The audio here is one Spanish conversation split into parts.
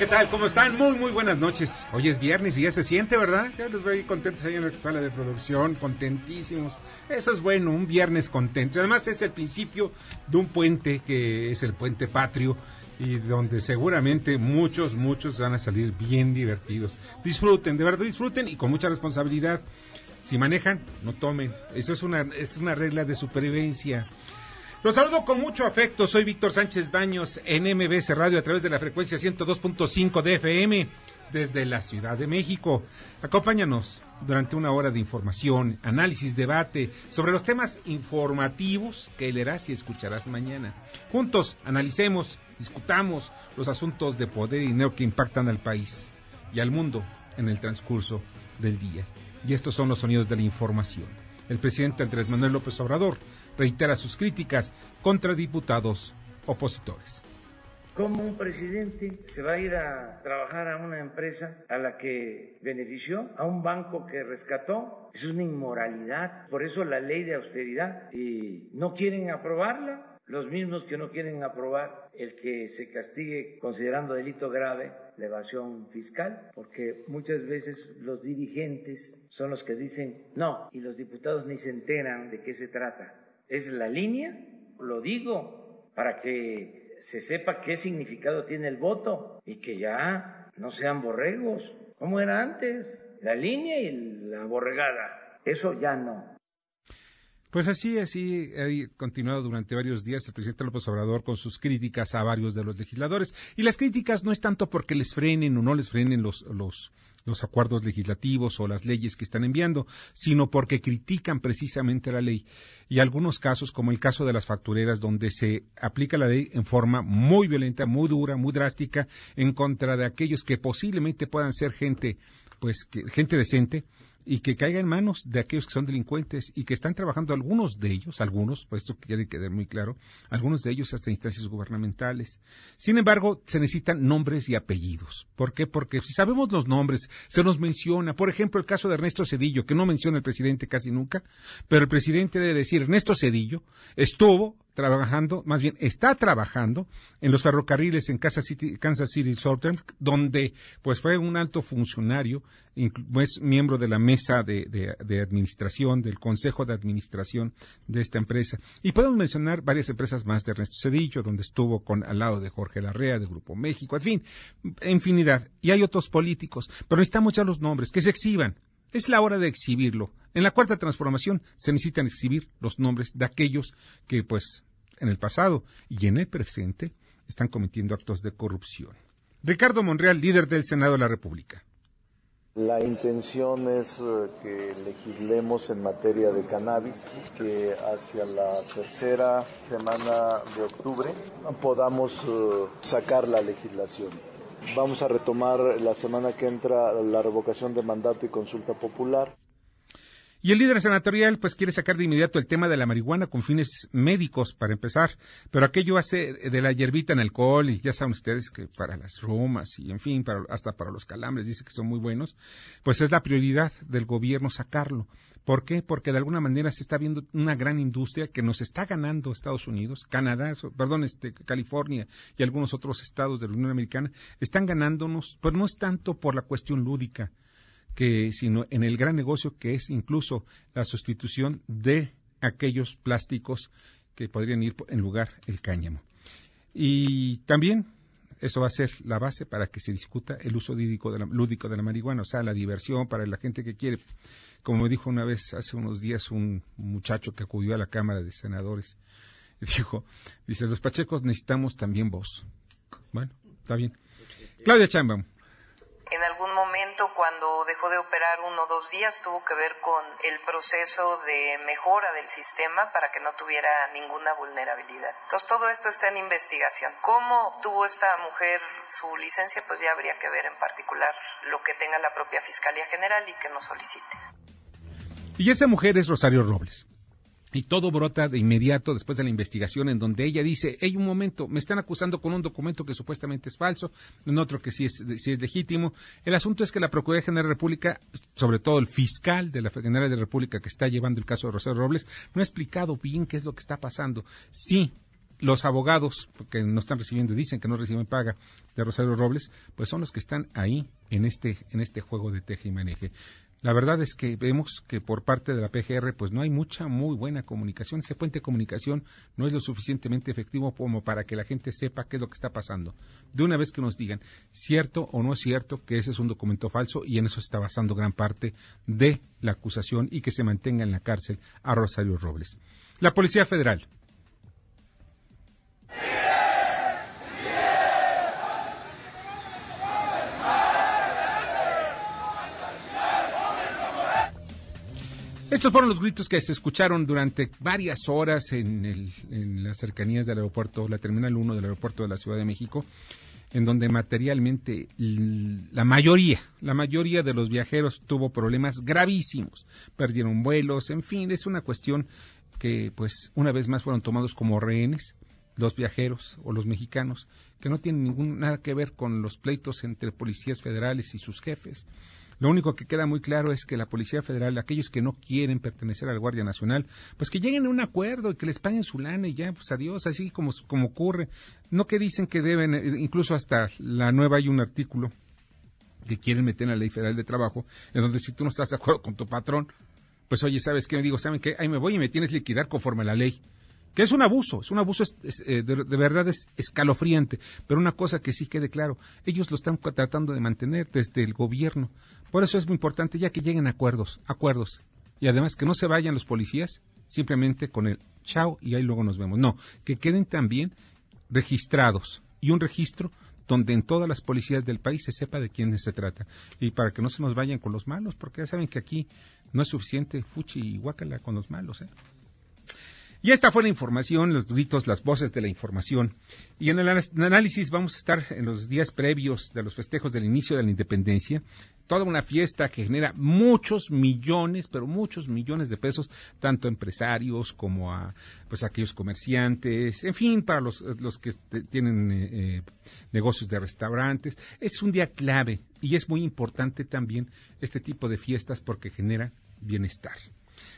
¿Qué tal? ¿Cómo están? Muy, muy buenas noches. Hoy es viernes y ya se siente, ¿verdad? Ya los veo contentos ahí en la sala de producción, contentísimos. Eso es bueno, un viernes contento. Además es el principio de un puente que es el puente patrio y donde seguramente muchos, muchos van a salir bien divertidos. Disfruten, de verdad disfruten y con mucha responsabilidad. Si manejan, no tomen. Eso es una, es una regla de supervivencia. Los saludo con mucho afecto. Soy Víctor Sánchez Baños en MBS Radio a través de la frecuencia 102.5 de FM desde la Ciudad de México. Acompáñanos durante una hora de información, análisis, debate sobre los temas informativos que leerás y escucharás mañana. Juntos analicemos, discutamos los asuntos de poder y dinero que impactan al país y al mundo en el transcurso del día. Y estos son los sonidos de la información. El presidente Andrés Manuel López Obrador reitera sus críticas contra diputados opositores. ¿Cómo un presidente se va a ir a trabajar a una empresa a la que benefició, a un banco que rescató? Es una inmoralidad. Por eso la ley de austeridad. Y no quieren aprobarla. Los mismos que no quieren aprobar el que se castigue considerando delito grave la evasión fiscal, porque muchas veces los dirigentes son los que dicen no y los diputados ni se enteran de qué se trata es la línea, lo digo, para que se sepa qué significado tiene el voto y que ya no sean borregos, como era antes, la línea y la borregada. Eso ya no. Pues así, así ha continuado durante varios días el presidente López Obrador con sus críticas a varios de los legisladores. Y las críticas no es tanto porque les frenen o no les frenen los, los, los acuerdos legislativos o las leyes que están enviando, sino porque critican precisamente la ley. Y algunos casos, como el caso de las factureras, donde se aplica la ley en forma muy violenta, muy dura, muy drástica, en contra de aquellos que posiblemente puedan ser gente, pues, gente decente, y que caiga en manos de aquellos que son delincuentes y que están trabajando algunos de ellos, algunos, pues esto quiere quedar muy claro, algunos de ellos hasta instancias gubernamentales. Sin embargo, se necesitan nombres y apellidos. ¿Por qué? Porque si sabemos los nombres, se nos menciona, por ejemplo, el caso de Ernesto Cedillo, que no menciona el presidente casi nunca, pero el presidente debe decir, Ernesto Cedillo estuvo trabajando, más bien está trabajando en los ferrocarriles en Kansas City, Kansas City Southern, donde pues fue un alto funcionario, es miembro de la mesa de, de, administración, del consejo de administración de esta empresa. Y podemos mencionar varias empresas más de Ernesto Cedillo, donde estuvo con al lado de Jorge Larrea, de Grupo México, en fin, infinidad. Y hay otros políticos, pero necesitamos ya los nombres, que se exhiban. Es la hora de exhibirlo. En la cuarta transformación se necesitan exhibir los nombres de aquellos que, pues, en el pasado y en el presente están cometiendo actos de corrupción. Ricardo Monreal, líder del Senado de la República. La intención es eh, que legislemos en materia de cannabis, que hacia la tercera semana de octubre podamos eh, sacar la legislación. Vamos a retomar la semana que entra la revocación de mandato y consulta popular. Y el líder senatorial pues quiere sacar de inmediato el tema de la marihuana con fines médicos para empezar, pero aquello hace de la hierbita en alcohol y ya saben ustedes que para las rumas y en fin, para, hasta para los calambres dice que son muy buenos, pues es la prioridad del gobierno sacarlo. ¿Por qué? Porque de alguna manera se está viendo una gran industria que nos está ganando Estados Unidos, Canadá, perdón, este, California y algunos otros estados de la Unión Americana, están ganándonos, pero no es tanto por la cuestión lúdica, que, sino en el gran negocio que es incluso la sustitución de aquellos plásticos que podrían ir en lugar el cáñamo. Y también eso va a ser la base para que se discuta el uso de la, lúdico de la marihuana, o sea, la diversión para la gente que quiere. Como dijo una vez, hace unos días, un muchacho que acudió a la Cámara de Senadores, dijo, dice, los pachecos necesitamos también voz. Bueno, está bien. Claudia Chambam en algún momento cuando dejó de operar uno o dos días tuvo que ver con el proceso de mejora del sistema para que no tuviera ninguna vulnerabilidad. Entonces todo esto está en investigación. ¿Cómo obtuvo esta mujer su licencia? Pues ya habría que ver en particular lo que tenga la propia Fiscalía General y que nos solicite. Y esa mujer es Rosario Robles. Y todo brota de inmediato después de la investigación en donde ella dice, hay un momento, me están acusando con un documento que supuestamente es falso, en otro que sí es, sí es legítimo. El asunto es que la Procuraduría General de la República, sobre todo el fiscal de la General de la República que está llevando el caso de Rosario Robles, no ha explicado bien qué es lo que está pasando. Sí, los abogados que no están recibiendo, dicen que no reciben paga de Rosario Robles, pues son los que están ahí en este, en este juego de teje y maneje. La verdad es que vemos que por parte de la PGR pues no hay mucha muy buena comunicación. Ese puente de comunicación no es lo suficientemente efectivo como para que la gente sepa qué es lo que está pasando. De una vez que nos digan cierto o no es cierto que ese es un documento falso y en eso está basando gran parte de la acusación y que se mantenga en la cárcel a Rosario Robles. La Policía Federal Estos fueron los gritos que se escucharon durante varias horas en, las cercanías del aeropuerto, la Terminal 1 del aeropuerto de la Ciudad de México, en donde materialmente la mayoría, la mayoría de los viajeros tuvo problemas gravísimos, perdieron vuelos, en fin, es una cuestión que pues una vez más fueron tomados como rehenes los viajeros o los mexicanos, que no tienen ningún, nada que ver con los pleitos entre policías federales y sus jefes. Lo único que queda muy claro es que la Policía Federal, aquellos que no quieren pertenecer a la Guardia Nacional, pues que lleguen a un acuerdo y que les paguen su lana y ya, pues adiós, así como, como ocurre. No que dicen que deben, eh, incluso hasta la nueva hay un artículo que quieren meter en la Ley Federal de Trabajo, en donde si tú no estás de acuerdo con tu patrón, pues oye, ¿sabes qué? Me digo, ¿saben qué? Ahí me voy y me tienes liquidar conforme a la ley que es un abuso, es un abuso eh, de, verdad es escalofriante, pero una cosa que sí quede claro, ellos lo están tratando de mantener desde el gobierno. Por eso es muy importante ya que lleguen acuerdos, acuerdos. Y además que no se vayan los policías simplemente con el chao y ahí luego nos vemos. No, que queden también registrados y un registro donde en todas las policías del país se sepa de quiénes se trata. Y para que no se nos vayan con los malos, porque ya saben que aquí no es suficiente fuchi y guácala con los malos. ¿eh? Y esta fue la información, los gritos, las voces de la información. Y en el análisis vamos a estar en los días previos de los festejos del inicio de la independencia, toda una fiesta que genera muchos millones, pero muchos millones de pesos, tanto a empresarios como a pues aquellos comerciantes, en fin, para los, los que tienen eh, eh, negocios de restaurantes. Es un día clave y es muy importante también este tipo de fiestas porque genera bienestar.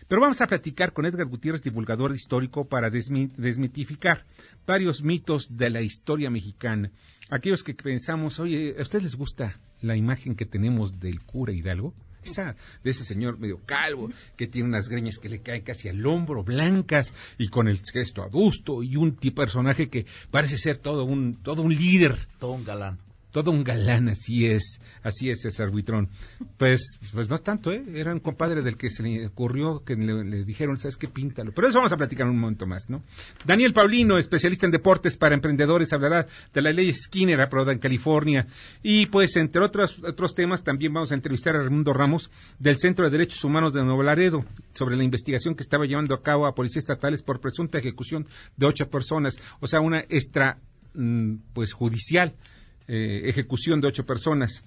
Pero vamos a platicar con Edgar Gutiérrez, divulgador histórico, para desmitificar varios mitos de la historia mexicana. Aquellos que pensamos, oye, ¿a ustedes les gusta la imagen que tenemos del cura Hidalgo? Esa, de ese señor medio calvo, que tiene unas greñas que le caen casi al hombro, blancas, y con el gesto adusto, y un personaje que parece ser todo un, todo un líder. Todo un galán todo un galán, así es, así es César Buitrón. Pues, pues no es tanto, ¿eh? Era un compadre del que se le ocurrió que le, dijeron, ¿sabes qué? Píntalo. Pero eso vamos a platicar un momento más, ¿no? Daniel Paulino, especialista en deportes para emprendedores, hablará de la ley Skinner aprobada en California. Y pues, entre otros, otros temas, también vamos a entrevistar a Raimundo Ramos del Centro de Derechos Humanos de Nuevo Laredo sobre la investigación que estaba llevando a cabo a policías estatales por presunta ejecución de ocho personas, o sea, una extra, mm, pues, judicial eh, ejecución de ocho personas.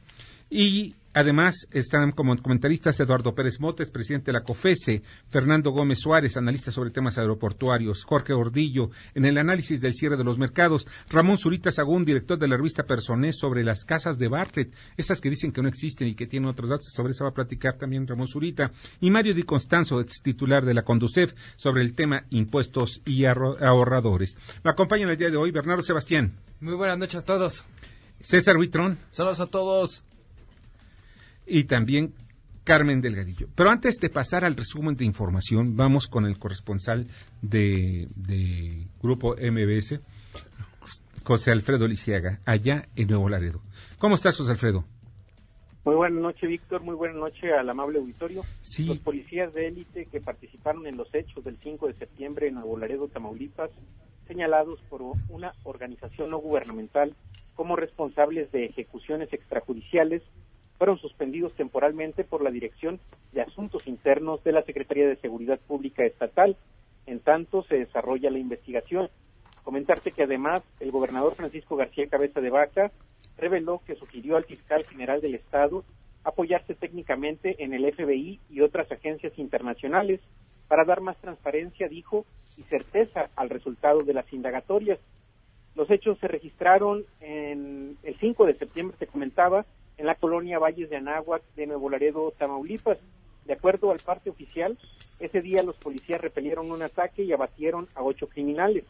Y además están como comentaristas Eduardo Pérez Motes, presidente de la COFESE, Fernando Gómez Suárez, analista sobre temas aeroportuarios, Jorge Ordillo, en el análisis del cierre de los mercados, Ramón Zurita Sagún, director de la revista Personés, sobre las casas de Bartlett, estas que dicen que no existen y que tienen otros datos, sobre eso va a platicar también Ramón Zurita, y Mario Di Constanzo, ex titular de la Conducef, sobre el tema impuestos y ahorradores. Me acompaña el día de hoy Bernardo Sebastián. Muy buenas noches a todos. César Buitrón. Saludos a todos. Y también Carmen Delgadillo. Pero antes de pasar al resumen de información, vamos con el corresponsal de, Grupo MBS, José Alfredo Lisiaga, allá en Nuevo Laredo. ¿Cómo estás, José Alfredo? Muy buena noche, Víctor. Muy buena noche al amable auditorio. Sí. Los policías de élite que participaron en los hechos del 5 de septiembre en Nuevo Laredo, Tamaulipas, señalados por una organización no gubernamental como responsables de ejecuciones extrajudiciales, fueron suspendidos temporalmente por la Dirección de Asuntos Internos de la Secretaría de Seguridad Pública Estatal. En tanto, se desarrolla la investigación. Comentarte que además el gobernador Francisco García Cabeza de Vaca reveló que sugirió al fiscal general del Estado apoyarse técnicamente en el FBI y otras agencias internacionales para dar más transparencia, dijo, y certeza al resultado de las indagatorias. Los hechos se registraron en el 5 de septiembre, te comentaba, en la colonia Valles de Anáhuac de Nuevo Laredo, Tamaulipas. De acuerdo al parte oficial, ese día los policías repelieron un ataque y abatieron a ocho criminales.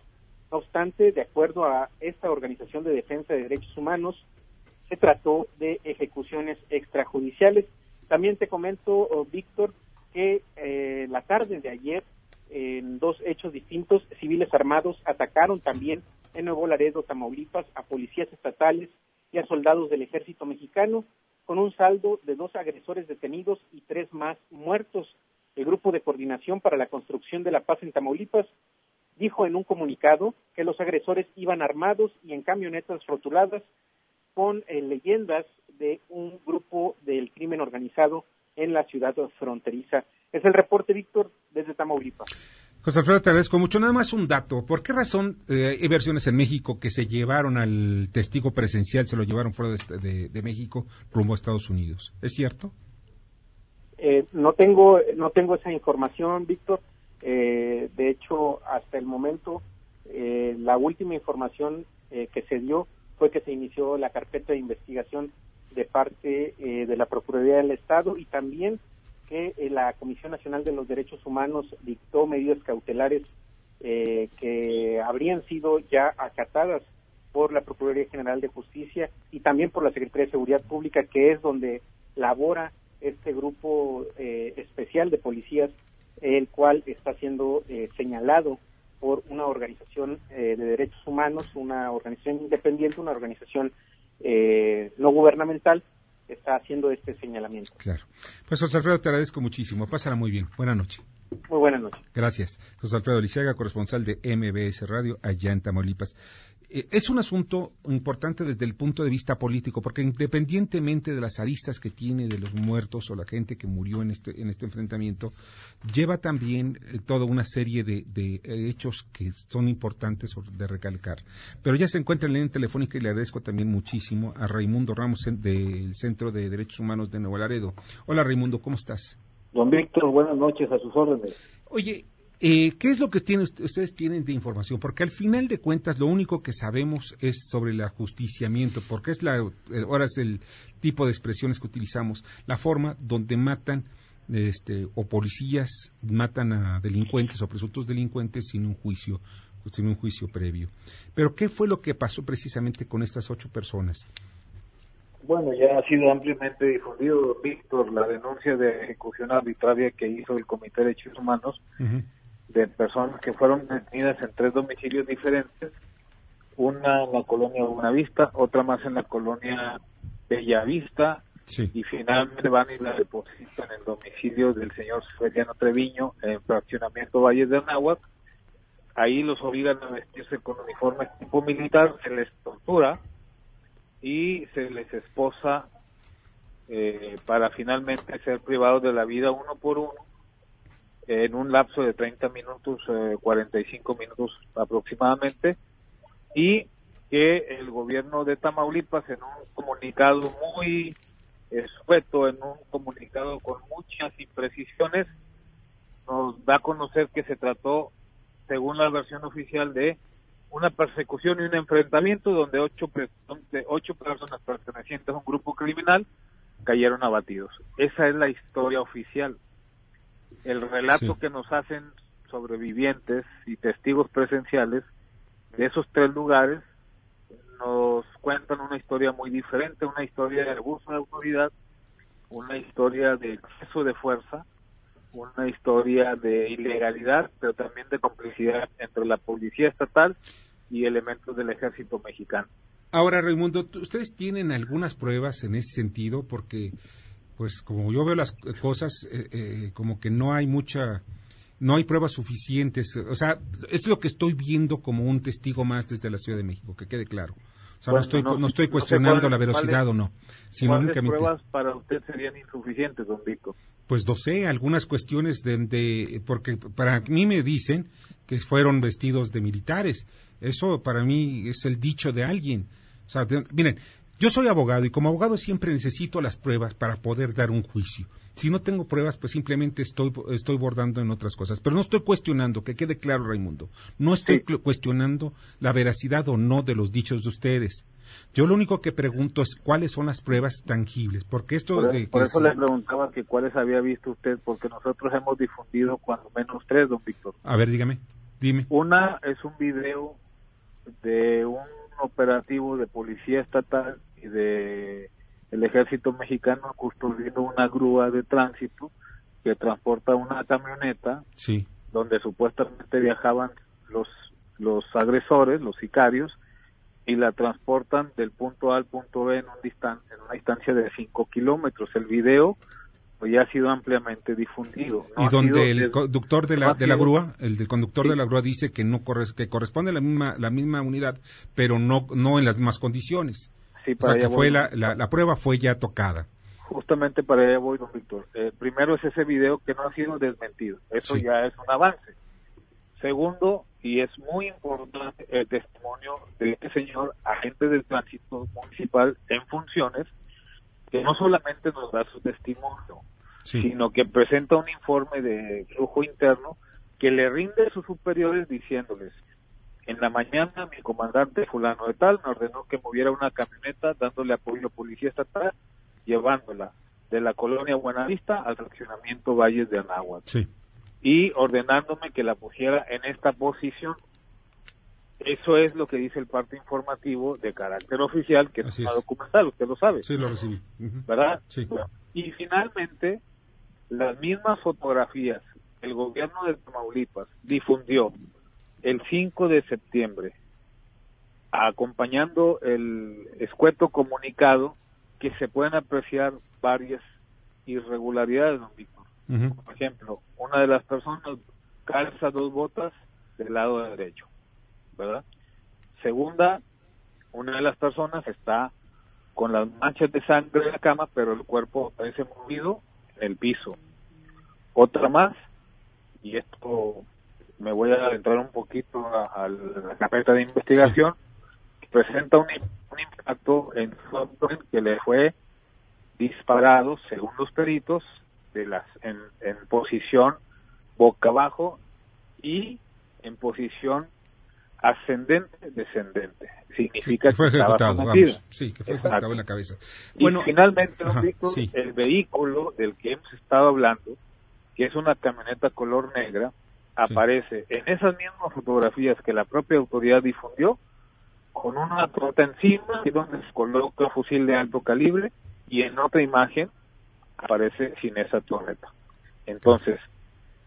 No obstante, de acuerdo a esta Organización de Defensa de Derechos Humanos, se trató de ejecuciones extrajudiciales. También te comento, oh, Víctor, que eh, la tarde de ayer, en dos hechos distintos, civiles armados atacaron también en Nuevo Laredo, Tamaulipas, a policías estatales y a soldados del ejército mexicano, con un saldo de dos agresores detenidos y tres más muertos. El Grupo de Coordinación para la Construcción de la Paz en Tamaulipas dijo en un comunicado que los agresores iban armados y en camionetas rotuladas con eh, leyendas de un grupo del crimen organizado en la ciudad fronteriza. Es el reporte, Víctor, desde Tamaulipas. José Alfredo, te agradezco mucho. Nada más un dato. ¿Por qué razón eh, hay versiones en México que se llevaron al testigo presencial, se lo llevaron fuera de, de, México rumbo a Estados Unidos? ¿Es cierto? Eh, no tengo no tengo esa información, Víctor. Eh, de hecho, hasta el momento, eh, la última información eh, que se dio fue que se inició la carpeta de investigación de parte eh, de la Procuraduría del Estado y también que eh, la Comisión Nacional de los Derechos Humanos dictó medidas cautelares eh, que habrían sido ya acatadas por la Procuraduría General de Justicia y también por la Secretaría de Seguridad Pública, que es donde labora este grupo especial de policías, el cual está siendo señalado por una organización de derechos humanos, una organización independiente, una organización no gubernamental, está haciendo este señalamiento. Claro. Pues José Alfredo, te agradezco muchísimo. Pásala muy bien. Buenas noches. Muy buenas noches. Gracias. José Alfredo Lisiaga, corresponsal de MBS Radio allá en Tamaulipas. Eh, es un asunto importante desde el punto de vista político, porque independientemente de las aristas que tiene de los muertos o la gente que murió en este, en este enfrentamiento, lleva también eh, toda una serie de, de, hechos que son importantes de recalcar. Pero ya se encuentra en línea telefónica y le agradezco también muchísimo a Raimundo Ramos del Centro de Derechos Humanos de Nuevo Laredo. Hola Raimundo, ¿cómo estás? Don Víctor, buenas noches, a sus órdenes. Oye, eh, ¿Qué es lo que ustedes tienen de información? Porque al final de cuentas lo único que sabemos es sobre el ajusticiamiento, porque es la, eh, ahora es el tipo de expresiones que utilizamos, la forma donde matan este, o policías matan a delincuentes o presuntos delincuentes sin un juicio sin un juicio previo. Pero ¿qué fue lo que pasó precisamente con estas ocho personas? Bueno, ya ha sido ampliamente difundido, Víctor, la denuncia de ejecución arbitraria que hizo el Comité de Derechos Humanos de personas que fueron detenidas en tres domicilios diferentes, una en la colonia Buenavista, otra más en la colonia Bellavista, y finalmente van y la depositan en el domicilio del señor Feriano Treviño en fraccionamiento Valles de Anáhuac. Ahí los obligan a vestirse con uniforme tipo militar, se les tortura y se les esposa eh, para finalmente ser privados de la vida uno por uno en un lapso de 30 minutos, eh, 45 minutos aproximadamente, y que el gobierno de Tamaulipas en un comunicado muy escueto, en un comunicado con muchas imprecisiones, nos da a conocer que se trató, según la versión oficial, de una persecución y un enfrentamiento donde ocho, donde ocho personas pertenecientes a un grupo criminal cayeron abatidos. Esa es la historia oficial el relato que nos hacen sobrevivientes y testigos presenciales de esos tres lugares nos cuentan una historia muy diferente, una historia de abuso de autoridad, una historia de exceso de fuerza, una historia de ilegalidad, pero también de complicidad entre la policía estatal y elementos del ejército mexicano. Ahora, Raimundo, ¿ustedes tienen algunas pruebas en ese sentido? Porque, pues, como yo veo las cosas, eh, eh, como que no hay mucha, no hay pruebas suficientes. O sea, es lo que estoy viendo como un testigo más desde la Ciudad de México, que quede claro. O sea, no estoy, no, estoy cuestionando la velocidad o no, sino ¿Cuáles pruebas para usted serían insuficientes, don Víctor? Pues no sé, algunas cuestiones de, de, porque para mí me dicen que fueron vestidos de militares. Eso para mí es el dicho de alguien. O sea, miren, yo soy abogado y como abogado siempre necesito las pruebas para poder dar un juicio. Si no tengo pruebas, pues simplemente estoy, estoy bordando en otras cosas. Pero no estoy cuestionando, que quede claro, Raimundo, no estoy cuestionando la veracidad o no de los dichos de ustedes. Yo lo único que pregunto es cuáles son las pruebas tangibles, porque esto... Por, por eso le preguntaba que cuáles había visto usted, porque nosotros hemos difundido cuando menos tres, don Víctor. A ver, dígame, dime. Una es un video de un operativo de policía estatal y de el ejército mexicano custodiando una grúa de tránsito que transporta una camioneta sí. donde supuestamente viajaban los los agresores, los sicarios, y la transportan del punto A al punto B en, un distan en una distancia de 5 kilómetros. El video pues, ya ha sido ampliamente difundido. y donde el conductor de la, de la grúa, el conductor de la grúa dice que no corre, que corresponde a la misma, la misma unidad, pero no, no en las mismas condiciones. Sí, o sea, que fue la, la, prueba fue ya tocada. Justamente para allá voy, don Víctor. Eh, primero es ese video que no ha sido desmentido. Eso ya es un avance. Segundo, y es muy importante el testimonio de este señor agente del tránsito municipal en funciones, que no solamente nos da su testimonio, sino que presenta un informe de flujo interno que le rinde a sus superiores diciéndoles, en la mañana mi comandante fulano de tal me ordenó que moviera una camioneta dándole apoyo a policía estatal, llevándola de la colonia Buenavista al fraccionamiento Valles de Anáhuac. Sí y ordenándome que la pusiera en esta posición. Eso es lo que dice el parte informativo de carácter oficial, que es una documental, usted lo sabe. Sí, lo recibí. ¿Verdad? Sí. y finalmente, las mismas fotografías el gobierno de Tamaulipas difundió el 5 de septiembre, acompañando el escueto comunicado que se pueden apreciar varias irregularidades, don por ejemplo, una de las personas calza dos botas del lado derecho, ¿verdad? Segunda, una de las personas está con las manchas de sangre en la cama, pero el cuerpo parece movido en el piso. Otra más, y esto me voy a adentrar un poquito a, la carpeta de investigación, presenta un, impacto en que le fue disparado, según los peritos, de las en, en posición boca abajo y en posición ascendente descendente. Significa que fue ejecutado sí que fue ejecutado en la cabeza. Bueno y finalmente el vehículo del que hemos estado hablando que es una camioneta color negra aparece en esas mismas fotografías que la propia autoridad difundió con una trota encima y donde se coloca un fusil de alto calibre y en otra imagen aparece sin esa torreta. Entonces,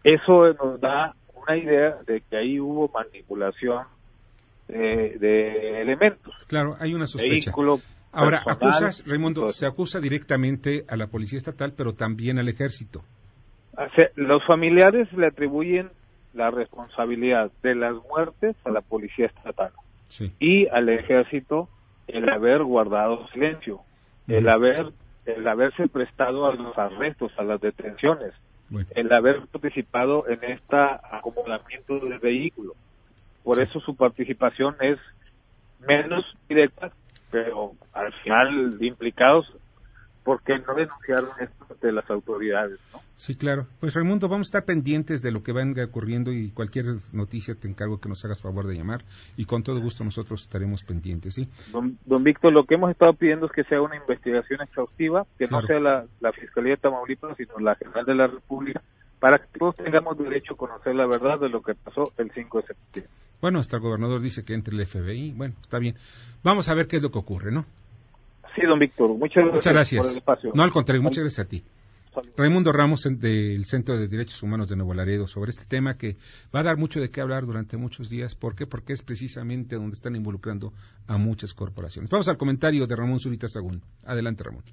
eso nos da una idea de que ahí hubo manipulación de, elementos. Claro, hay una sospecha. Ahora, acusas, Raimundo, se acusa directamente a la Policía Estatal, pero también al Ejército. Los familiares le atribuyen la responsabilidad de las muertes a la Policía Estatal y al Ejército el haber guardado silencio, el haber el haberse prestado a los arrestos, a las detenciones, el haber participado en este acomodamiento del vehículo. Por eso su participación es menos directa, pero al final implicados porque no denunciaron esto de las autoridades, ¿no? Sí, claro. Pues Raimundo, vamos a estar pendientes de lo que venga ocurriendo y cualquier noticia te encargo que nos hagas favor de llamar y con todo gusto nosotros estaremos pendientes, ¿sí? Don, Víctor, lo que hemos estado pidiendo es que sea una investigación exhaustiva, que no sea la, la Fiscalía de Tamaulipas, sino la General de la República, para que todos tengamos derecho a conocer la verdad de lo que pasó el 5 de septiembre. Bueno, hasta el gobernador dice que entre el FBI, bueno, está bien. Vamos a ver qué es lo que ocurre, ¿no? Sí, don Víctor, muchas gracias, muchas gracias. por el espacio. No, al contrario, muchas gracias a ti. Raimundo Ramos del Centro de Derechos Humanos de Nuevo Laredo sobre este tema que va a dar mucho de qué hablar durante muchos días. ¿Por qué? Porque es precisamente donde están involucrando a muchas corporaciones. Vamos al comentario de Ramón Zurita Sagún. Adelante, Ramón.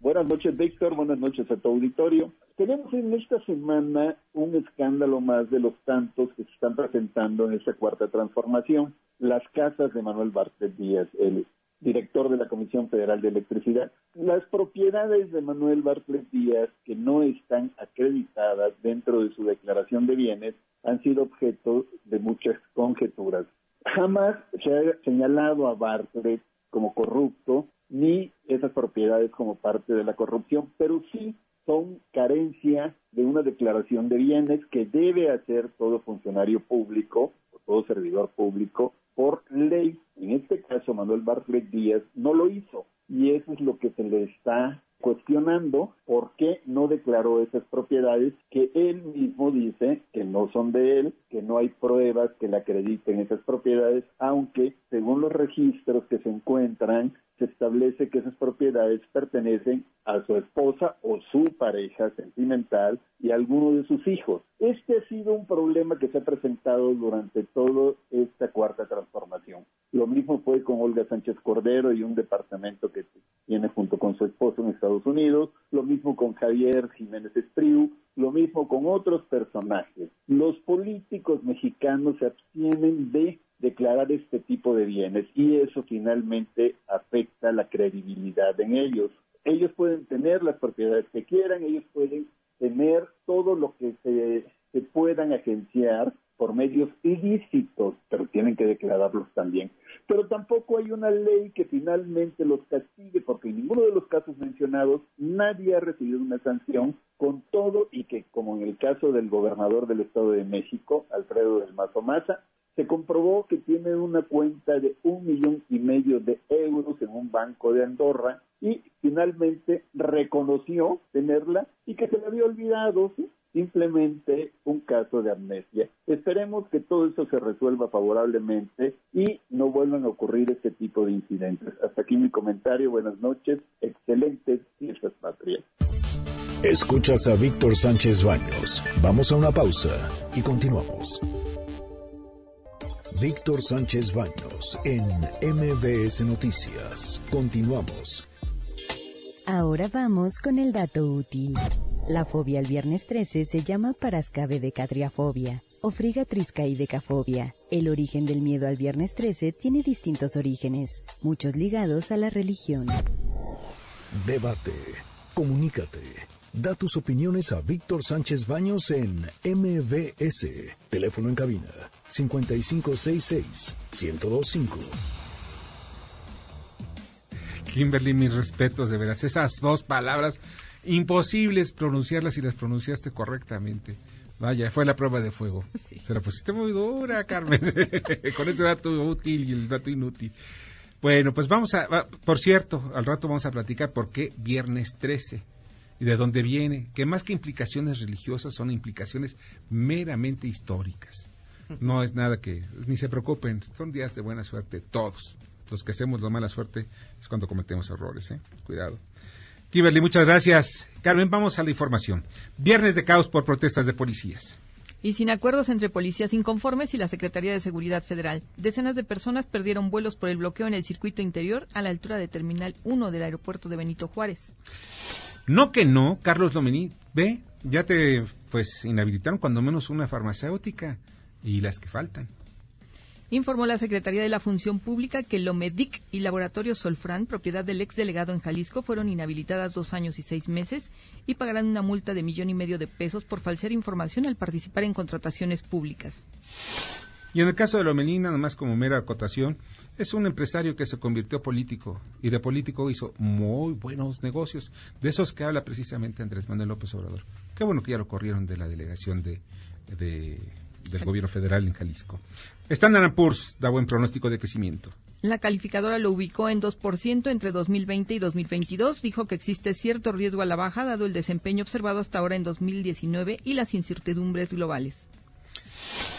Buenas noches, Víctor. Buenas noches a tu auditorio. Tenemos en esta semana un escándalo más de los tantos que se están presentando en esta cuarta transformación. Las casas de Manuel Bartlett Díaz, el director de la Comisión Federal de Electricidad. Las propiedades de Manuel Bartlett Díaz que no están acreditadas dentro de su declaración de bienes han sido objeto de muchas conjeturas. Jamás se ha señalado a Bartlett como corrupto ni esas propiedades como parte de la corrupción, pero sí son carencia de una declaración de bienes que debe hacer todo funcionario público todo servidor público por ley. En este caso, Manuel Bartlett Díaz no lo hizo y eso es lo que se le está cuestionando por qué no declaró esas propiedades que él mismo dice que no son de él, que no hay pruebas que le acrediten esas propiedades, aunque según los registros que se encuentran se establece que esas propiedades pertenecen a su esposa o su pareja sentimental y a alguno de sus hijos. Este ha sido un problema que se ha presentado durante toda esta cuarta transformación. Lo mismo fue con Olga Sánchez Cordero y un departamento que tiene junto con su esposo en Estados Unidos, lo mismo con Javier Jiménez Espriu, lo mismo con otros personajes. Los políticos mexicanos se abstienen de declarar este tipo de bienes y eso finalmente afecta la credibilidad en ellos. Ellos pueden tener las propiedades que quieran, ellos pueden tener todo lo que se, se puedan agenciar por medios ilícitos, pero tienen que declararlos también. Pero tampoco hay una ley que finalmente los castigue, porque en ninguno de los casos mencionados nadie ha recibido una sanción, con todo y que, como en el caso del gobernador del Estado de México, Alfredo del Mazo Maza, se comprobó que tiene una cuenta de un millón y medio de euros en un banco de Andorra y finalmente reconoció tenerla y que se le había olvidado simplemente un caso de amnesia. Esperemos que todo eso se resuelva favorablemente y no vuelvan a ocurrir este tipo de incidentes. Hasta aquí mi comentario. Buenas noches. Excelentes fiestas patrias. Escuchas a Víctor Sánchez Baños. Vamos a una pausa y continuamos. Víctor Sánchez Baños en MBS Noticias. Continuamos. Ahora vamos con el dato útil. La fobia al viernes 13 se llama parascabedecatriafobia o frigatriscaidecafobia. El origen del miedo al viernes 13 tiene distintos orígenes, muchos ligados a la religión. Debate. Comunícate. Da tus opiniones a Víctor Sánchez Baños en MBS. Teléfono en cabina 5566-1025. Kimberly, mis respetos, de veras. Esas dos palabras imposibles pronunciarlas y las pronunciaste correctamente. Vaya, fue la prueba de fuego. Se la pusiste muy dura, Carmen, con ese dato útil y el dato inútil. Bueno, pues vamos a, por cierto, al rato vamos a platicar por qué viernes 13 y de dónde viene, que más que implicaciones religiosas son implicaciones meramente históricas. No es nada que, ni se preocupen, son días de buena suerte, todos. Los que hacemos la mala suerte es cuando cometemos errores, ¿eh? Cuidado. Kimberly, muchas gracias. Carmen, vamos a la información. Viernes de caos por protestas de policías. Y sin acuerdos entre policías inconformes y la Secretaría de Seguridad Federal, decenas de personas perdieron vuelos por el bloqueo en el circuito interior a la altura de Terminal 1 del aeropuerto de Benito Juárez. No que no, Carlos Domení, ve, ya te pues inhabilitaron cuando menos una farmacéutica y las que faltan. Informó la Secretaría de la Función Pública que Lomedic y Laboratorio Solfran, propiedad del exdelegado en Jalisco, fueron inhabilitadas dos años y seis meses y pagarán una multa de millón y medio de pesos por falsear información al participar en contrataciones públicas. Y en el caso de Lomelín, nada más como mera acotación, es un empresario que se convirtió político y de político hizo muy buenos negocios, de esos que habla precisamente Andrés Manuel López Obrador. Qué bueno que ya lo corrieron de la delegación de, del gobierno federal en Jalisco. Standard Poor's da buen pronóstico de crecimiento. La calificadora lo ubicó en 2% entre 2020 y 2022. Dijo que existe cierto riesgo a la baja dado el desempeño observado hasta ahora en 2019 y las incertidumbres globales.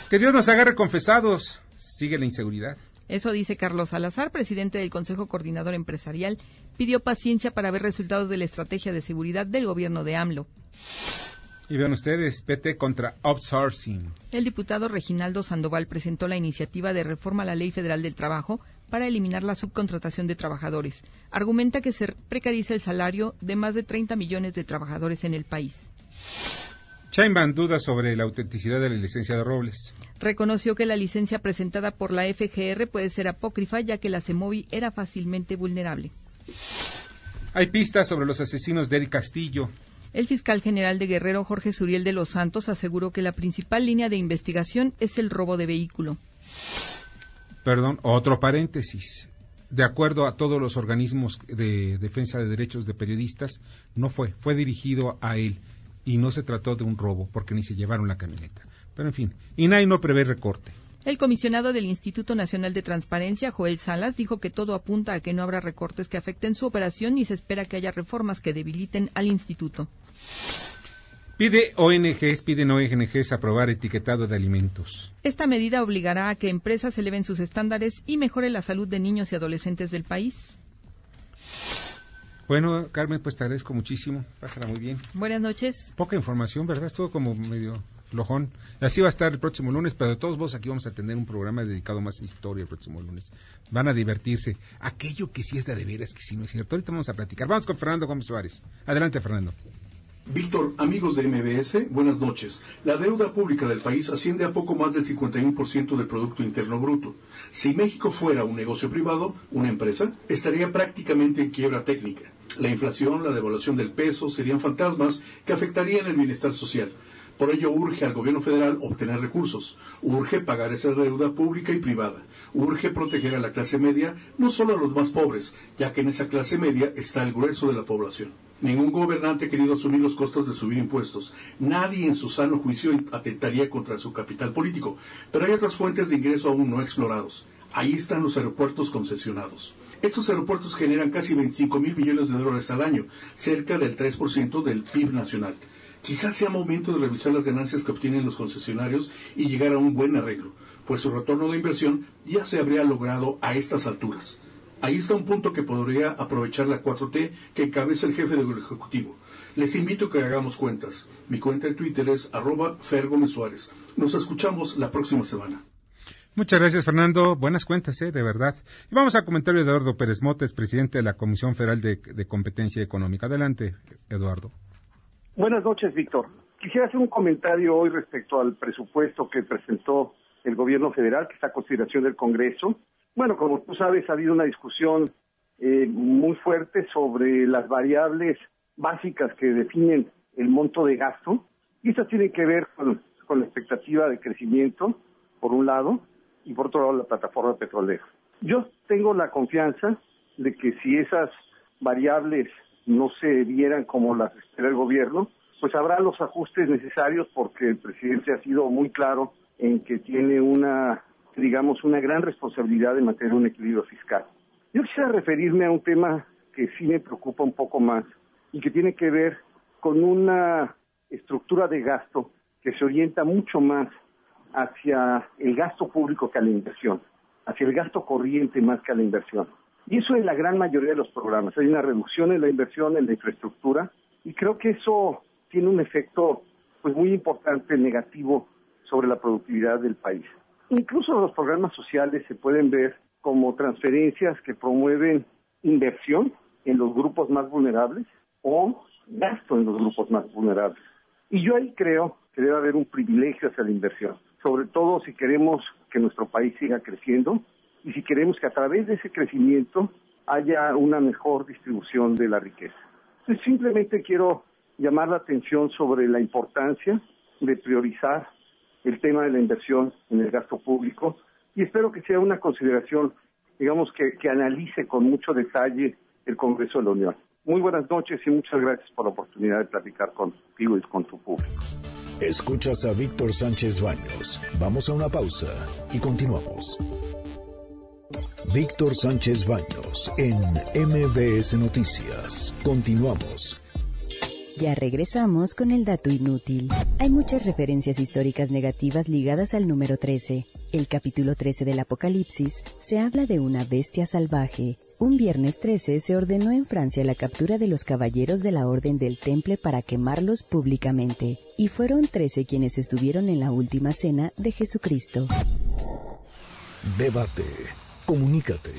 Que Dios nos agarre confesados. Sigue la inseguridad. Eso dice Carlos Salazar, presidente del Consejo Coordinador Empresarial, pidió paciencia para ver resultados de la estrategia de seguridad del gobierno de AMLO. Y vean ustedes, PT contra outsourcing. El diputado Reginaldo Sandoval presentó la iniciativa de reforma a la Ley Federal del Trabajo para eliminar la subcontratación de trabajadores. Argumenta que se precariza el salario de más de 30 millones de trabajadores en el país. Chainban duda sobre la autenticidad de la licencia de Robles. Reconoció que la licencia presentada por la FGR puede ser apócrifa ya que la CEMOVI era fácilmente vulnerable. Hay pistas sobre los asesinos de Eric Castillo. El fiscal general de Guerrero, Jorge Suriel de los Santos, aseguró que la principal línea de investigación es el robo de vehículo. Perdón, otro paréntesis. De acuerdo a todos los organismos de defensa de derechos de periodistas, no fue, fue dirigido a él y no se trató de un robo porque ni se llevaron la camioneta. Pero en fin, INAI no prevé recorte. El comisionado del Instituto Nacional de Transparencia, Joel Salas, dijo que todo apunta a que no habrá recortes que afecten su operación y se espera que haya reformas que debiliten al instituto. Pide ONGs, piden ONGs aprobar etiquetado de alimentos. Esta medida obligará a que empresas eleven sus estándares y mejore la salud de niños y adolescentes del país. Bueno, Carmen, pues te agradezco muchísimo. Pásala muy bien. Buenas noches. Poca información, ¿verdad? Estuvo como medio flojón. Así va a estar el próximo lunes, pero todos vos aquí vamos a tener un programa dedicado más a historia el próximo lunes. Van a divertirse. Aquello que sí es de, de veras, que sí no es cierto. Ahorita vamos a platicar. Vamos con Fernando Gómez Suárez. Adelante, Fernando. Víctor, amigos de MBS, buenas noches. La deuda pública del país asciende a poco más del 51% del Producto Interno Bruto. Si México fuera un negocio privado, una empresa, estaría prácticamente en quiebra técnica. La inflación, la devaluación del peso serían fantasmas que afectarían el bienestar social. Por ello urge al gobierno federal obtener recursos, urge pagar esa deuda pública y privada, urge proteger a la clase media, no solo a los más pobres, ya que en esa clase media está el grueso de la población. Ningún gobernante ha querido asumir los costos de subir impuestos. Nadie en su sano juicio atentaría contra su capital político. Pero hay otras fuentes de ingreso aún no explorados. Ahí están los aeropuertos concesionados. Estos aeropuertos generan casi 25 mil millones de dólares al año, cerca del 3% del PIB nacional. Quizás sea momento de revisar las ganancias que obtienen los concesionarios y llegar a un buen arreglo, pues su retorno de inversión ya se habría logrado a estas alturas. Ahí está un punto que podría aprovechar la 4T que encabeza el jefe del Ejecutivo. Les invito a que hagamos cuentas. Mi cuenta en Twitter es arroba Suárez. Nos escuchamos la próxima semana. Muchas gracias, Fernando. Buenas cuentas, ¿eh? de verdad. Y vamos al comentario de Eduardo Pérez Motes, presidente de la Comisión Federal de, de Competencia Económica. Adelante, Eduardo. Buenas noches, Víctor. Quisiera hacer un comentario hoy respecto al presupuesto que presentó el gobierno federal, que está a consideración del Congreso. Bueno, como tú sabes, ha habido una discusión eh, muy fuerte sobre las variables básicas que definen el monto de gasto, y estas tienen que ver con, con la expectativa de crecimiento, por un lado, y por otro lado la plataforma petrolera. Yo tengo la confianza de que si esas variables no se vieran como las espera el gobierno, pues habrá los ajustes necesarios porque el presidente ha sido muy claro en que tiene una digamos, una gran responsabilidad de mantener un equilibrio fiscal. Yo quisiera referirme a un tema que sí me preocupa un poco más y que tiene que ver con una estructura de gasto que se orienta mucho más hacia el gasto público que a la inversión, hacia el gasto corriente más que a la inversión. Y eso en la gran mayoría de los programas. Hay una reducción en la inversión, en la infraestructura, y creo que eso tiene un efecto pues muy importante negativo sobre la productividad del país. Incluso los programas sociales se pueden ver como transferencias que promueven inversión en los grupos más vulnerables o gasto en los grupos más vulnerables. Y yo ahí creo que debe haber un privilegio hacia la inversión, sobre todo si queremos que nuestro país siga creciendo y si queremos que a través de ese crecimiento haya una mejor distribución de la riqueza. Entonces, simplemente quiero llamar la atención sobre la importancia de priorizar el tema de la inversión en el gasto público y espero que sea una consideración, digamos, que, que analice con mucho detalle el Congreso de la Unión. Muy buenas noches y muchas gracias por la oportunidad de platicar contigo y con tu público. Escuchas a Víctor Sánchez Baños. Vamos a una pausa y continuamos. Víctor Sánchez Baños en MBS Noticias. Continuamos. Ya regresamos con el dato inútil. Hay muchas referencias históricas negativas ligadas al número 13. El capítulo 13 del Apocalipsis se habla de una bestia salvaje. Un viernes 13 se ordenó en Francia la captura de los caballeros de la Orden del Temple para quemarlos públicamente, y fueron 13 quienes estuvieron en la última cena de Jesucristo. Debate. Comunícate.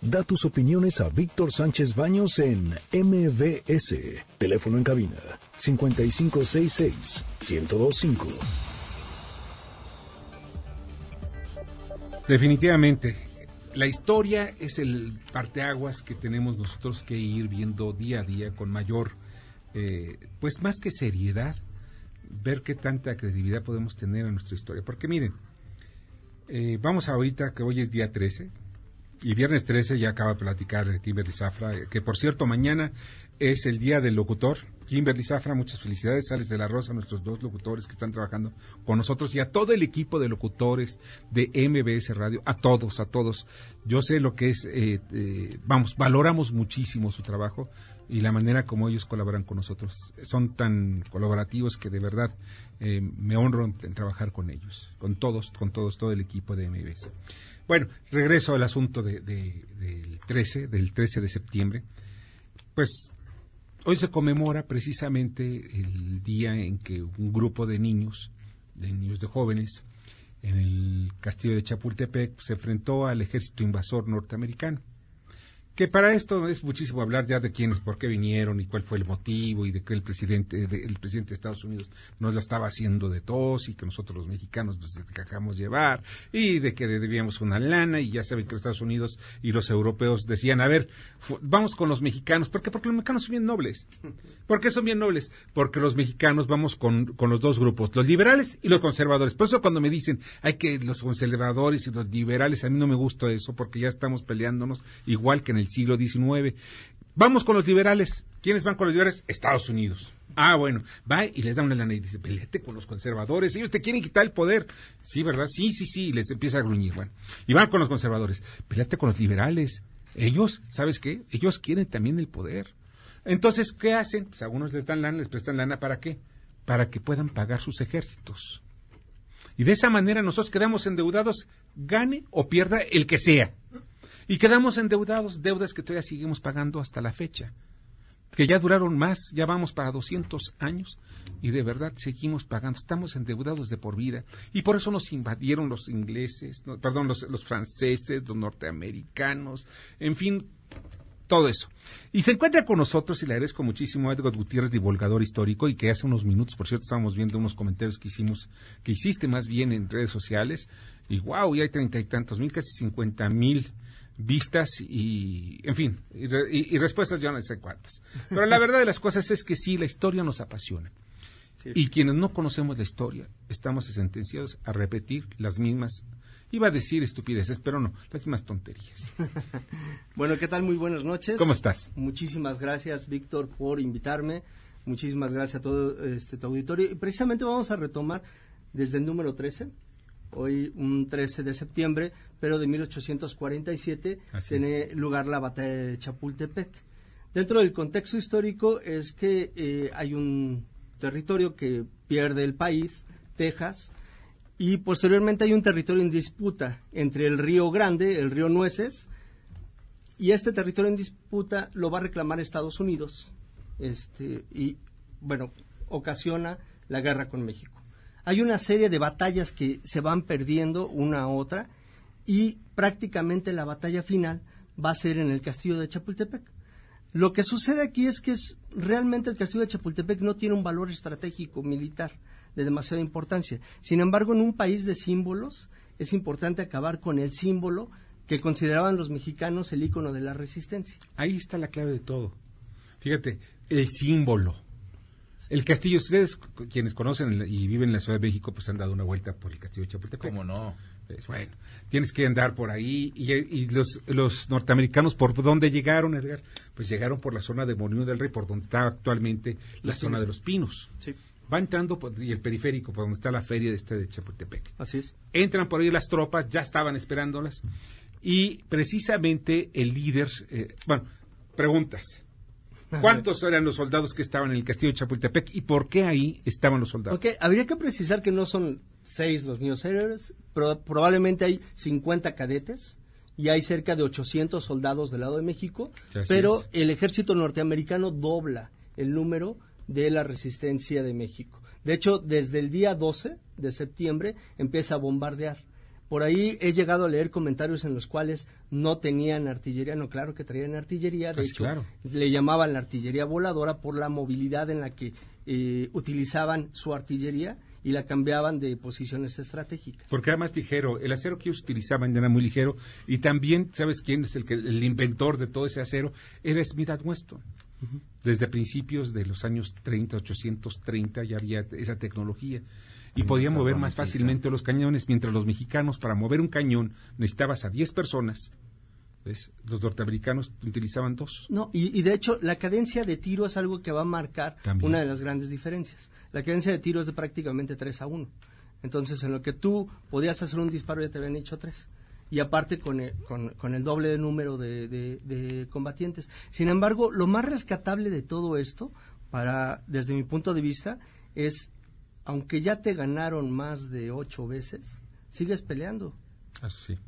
Da tus opiniones a Víctor Sánchez Baños en MBS. Teléfono en cabina 5566 1025. Definitivamente. La historia es el parteaguas que tenemos nosotros que ir viendo día a día con mayor, eh, pues más que seriedad, ver qué tanta credibilidad podemos tener en nuestra historia. Porque miren, eh, vamos ahorita que hoy es día 13, y viernes 13 ya acaba de platicar Kimberly Zafra, que por cierto mañana es el día del locutor. Kimberly Zafra, muchas felicidades, Sales de la Rosa, nuestros dos locutores que están trabajando con nosotros y a todo el equipo de locutores de MBS Radio, a todos, a todos. Yo sé lo que es, eh, eh, vamos, valoramos muchísimo su trabajo y la manera como ellos colaboran con nosotros. Son tan colaborativos que de verdad eh, me honro en, trabajar con ellos, con todos, con todos, todo el equipo de MBS. Bueno, regreso al asunto de, del 13, del 13 de septiembre. Pues hoy se conmemora precisamente el día en que un grupo de niños, de niños de jóvenes, en el castillo de Chapultepec se enfrentó al ejército invasor norteamericano que para esto es muchísimo hablar ya de quiénes, por qué vinieron y cuál fue el motivo y de que el presidente, el presidente de Estados Unidos nos la estaba haciendo de tos y que nosotros los mexicanos nos dejamos llevar y de que debíamos una lana y ya saben que los Estados Unidos y los europeos decían, a ver, vamos con los mexicanos, ¿por qué? Porque los mexicanos son bien nobles. ¿Por qué son bien nobles? Porque los mexicanos vamos con, con los dos grupos, los liberales y los conservadores. Por eso cuando me dicen, hay que los conservadores y los liberales, a mí no me gusta eso porque ya estamos peleándonos igual que en el siglo XIX. Vamos con los liberales. ¿Quiénes van con los liberales? Estados Unidos. Ah, bueno, va y les da una lana y dice, peleate con los conservadores, ellos te quieren quitar el poder. Sí, ¿verdad? Sí, sí, sí, les empieza a gruñir. Bueno, y van con los conservadores, peleate con los liberales. Ellos, ¿sabes qué? Ellos quieren también el poder. Entonces, ¿qué hacen? Pues algunos les dan lana, les prestan lana, ¿para qué? Para que puedan pagar sus ejércitos. Y de esa manera nosotros quedamos endeudados, gane o pierda el que sea. Y quedamos endeudados, deudas que todavía seguimos pagando hasta la fecha, que ya duraron más, ya vamos para 200 años y de verdad seguimos pagando, estamos endeudados de por vida y por eso nos invadieron los ingleses, perdón, los, los franceses, los norteamericanos, en fin, todo eso. Y se encuentra con nosotros, y le agradezco muchísimo a Edgar Gutiérrez, divulgador histórico, y que hace unos minutos, por cierto, estábamos viendo unos comentarios que hicimos, que hiciste más bien en redes sociales, y wow, ya hay treinta y tantos mil, casi cincuenta mil vistas y, en fin, y, respuestas yo no sé cuántas. Pero la verdad de las cosas es que sí, la historia nos apasiona. Y quienes no conocemos la historia, estamos sentenciados a repetir las mismas, iba a decir estupideces, pero no, las mismas tonterías. bueno, ¿qué tal? Muy buenas noches. ¿Cómo estás? Muchísimas gracias, Víctor, por invitarme. Muchísimas gracias a todo este tu auditorio. Y precisamente vamos a retomar desde el número 13, hoy un 13 de septiembre, pero de 1847 tiene lugar la batalla de Chapultepec. Dentro del contexto histórico es que eh, hay un territorio que pierde el país, Texas, y posteriormente hay un territorio en disputa entre el río Grande, el río Nueces, y este territorio en disputa lo va a reclamar Estados Unidos, este, y bueno, ocasiona la guerra con México hay una serie de batallas que se van perdiendo una a otra y prácticamente la batalla final va a ser en el castillo de Chapultepec. Lo que sucede aquí es que es, realmente el castillo de Chapultepec no tiene un valor estratégico militar de demasiada importancia. Sin embargo, en un país de símbolos es importante acabar con el símbolo que consideraban los mexicanos el icono de la resistencia. Ahí está la clave de todo. Fíjate, el símbolo. El castillo, ustedes quienes conocen y viven en la Ciudad de México, pues han dado una vuelta por el castillo de Chapultepec. ¿Cómo no? Pues bueno, tienes que andar por ahí. Y, los, los, norteamericanos, ¿por dónde llegaron, Edgar? Pues llegaron por la zona de Molino del Rey, por donde está actualmente la zona de los Pinos. Sí. Va entrando por, y el periférico, por donde está la feria de este de Chapultepec. Así es. Entran por ahí las tropas, ya estaban esperándolas. Y precisamente el líder, eh, bueno, preguntas. ¿Cuántos eran los soldados que estaban en el castillo de Chapultepec y por qué ahí estaban los soldados? Ok, habría que precisar que no son seis los niños héroes, probablemente hay 50 cadetes y hay cerca de 800 soldados del lado de México, pero el ejército norteamericano dobla el número de la resistencia de México. De hecho, desde el día 12 de septiembre empieza a bombardear. Por ahí he llegado a leer comentarios en los cuales no tenían artillería, no, claro que traían artillería, de pues hecho le llamaban la artillería voladora por la movilidad en la que eh, utilizaban su artillería y la cambiaban de posiciones estratégicas. Porque era más ligero, el acero que ellos utilizaban era muy ligero. Y también, ¿sabes quién es el, que, el inventor de todo ese acero? Era Smith Weston. Desde principios de los años 30, 830 ya había esa tecnología y podía mover más fácilmente los cañones, mientras los mexicanos para mover un cañón necesitabas a 10 personas. Los norteamericanos utilizaban dos. No, y, de hecho la cadencia de tiro es algo que va a marcar una de las grandes diferencias. La cadencia de tiro es de prácticamente 3 a 1. Entonces, en lo que tú podías hacer un disparo ya te habían hecho 3 y aparte con el, con, el doble de número de, de, combatientes. Sin embargo, lo más rescatable de todo esto, para, desde mi punto de vista, es aunque ya te ganaron más de ocho veces, sigues peleando. Así.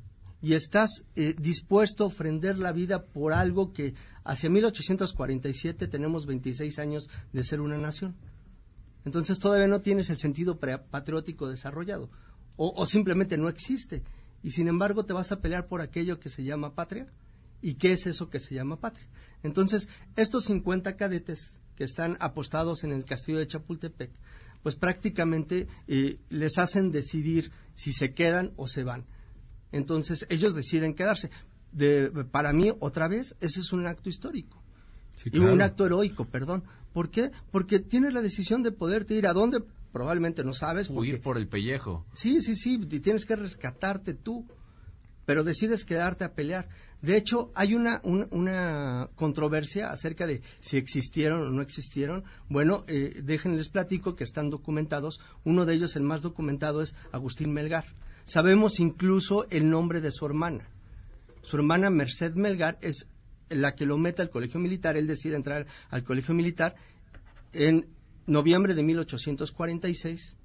Y estás eh, dispuesto a ofrender la vida por algo que hacia 1847 tenemos 26 años de ser una nación. Entonces todavía no tienes el sentido patriótico desarrollado. O, o, simplemente no existe. Y sin embargo te vas a pelear por aquello que se llama patria. ¿Y qué es eso que se llama patria? Entonces, estos 50 cadetes que están apostados en el castillo de Chapultepec pues prácticamente eh, les hacen decidir si se quedan o se van. Entonces ellos deciden quedarse. para mí, otra vez, ese es un acto histórico. Y un acto heroico, perdón. ¿Por qué? Porque tienes la decisión de poderte ir a donde probablemente no sabes. Huir por el pellejo. Sí, sí, sí, y tienes que rescatarte tú, pero decides quedarte a pelear. De hecho, hay una, una controversia acerca de si existieron o no existieron. Bueno, eh, déjenles platico que están documentados. Uno de ellos, el más documentado, es Agustín Melgar. Sabemos incluso el nombre de su hermana. Su hermana Merced Melgar es la que lo mete al colegio militar. Él decide entrar al colegio militar en noviembre de 1846